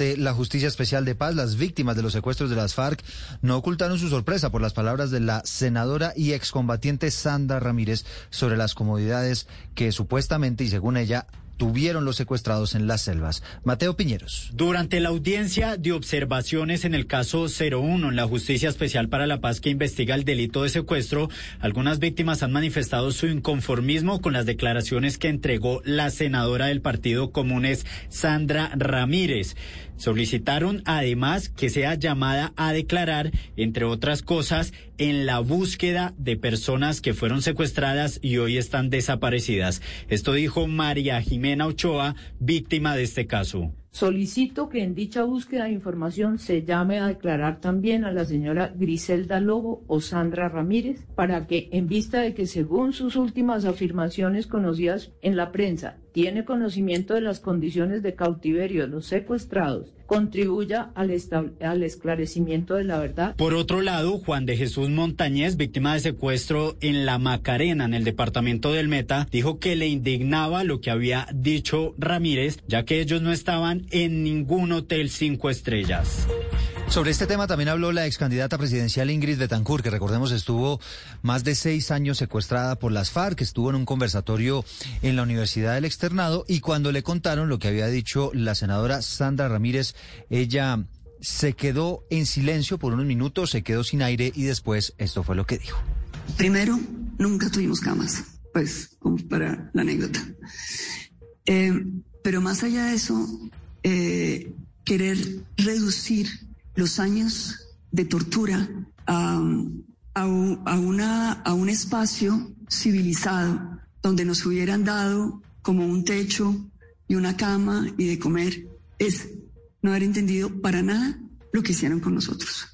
la Justicia Especial de Paz. Las víctimas de los secuestros de las FARC no ocultaron su sorpresa por las palabras de la senadora y excombatiente Sandra Ramírez sobre las comodidades que supuestamente y según ella tuvieron los secuestrados en las selvas. Mateo Piñeros. Durante la audiencia de observaciones en el caso 01 en la Justicia Especial para la Paz que investiga el delito de secuestro, algunas víctimas han manifestado su inconformismo con las declaraciones que entregó la senadora del Partido Comunes, Sandra Ramírez. Solicitaron además que sea llamada a declarar, entre otras cosas, en la búsqueda de personas que fueron secuestradas y hoy están desaparecidas. Esto dijo María Ochoa, víctima de este caso. Solicito que en dicha búsqueda de información se llame a declarar también a la señora Griselda Lobo o Sandra Ramírez para que, en vista de que según sus últimas afirmaciones conocidas en la prensa, tiene conocimiento de las condiciones de cautiverio de los secuestrados, contribuya al, al, esclarecimiento de la verdad. Por otro lado, Juan de Jesús Montañez, víctima de secuestro en La Macarena, en el departamento del Meta, dijo que le indignaba lo que había dicho Ramírez, ya que ellos no estaban en ningún hotel cinco estrellas. Sobre este tema también habló la ex candidata presidencial Ingrid Betancourt, que recordemos estuvo más de seis años secuestrada por las FARC, estuvo en un conversatorio en la Universidad del Externado y cuando le contaron lo que había dicho la senadora Sandra Ramírez, ella se quedó en silencio por unos minutos, se quedó sin aire y después esto fue lo que dijo. Primero, nunca tuvimos camas, pues como para la anécdota. Eh, pero más allá de eso, eh, querer reducir los años de tortura a, a, una, a un espacio civilizado donde nos hubieran dado como un techo y una cama y de comer, es no haber entendido para nada lo que hicieron con nosotros.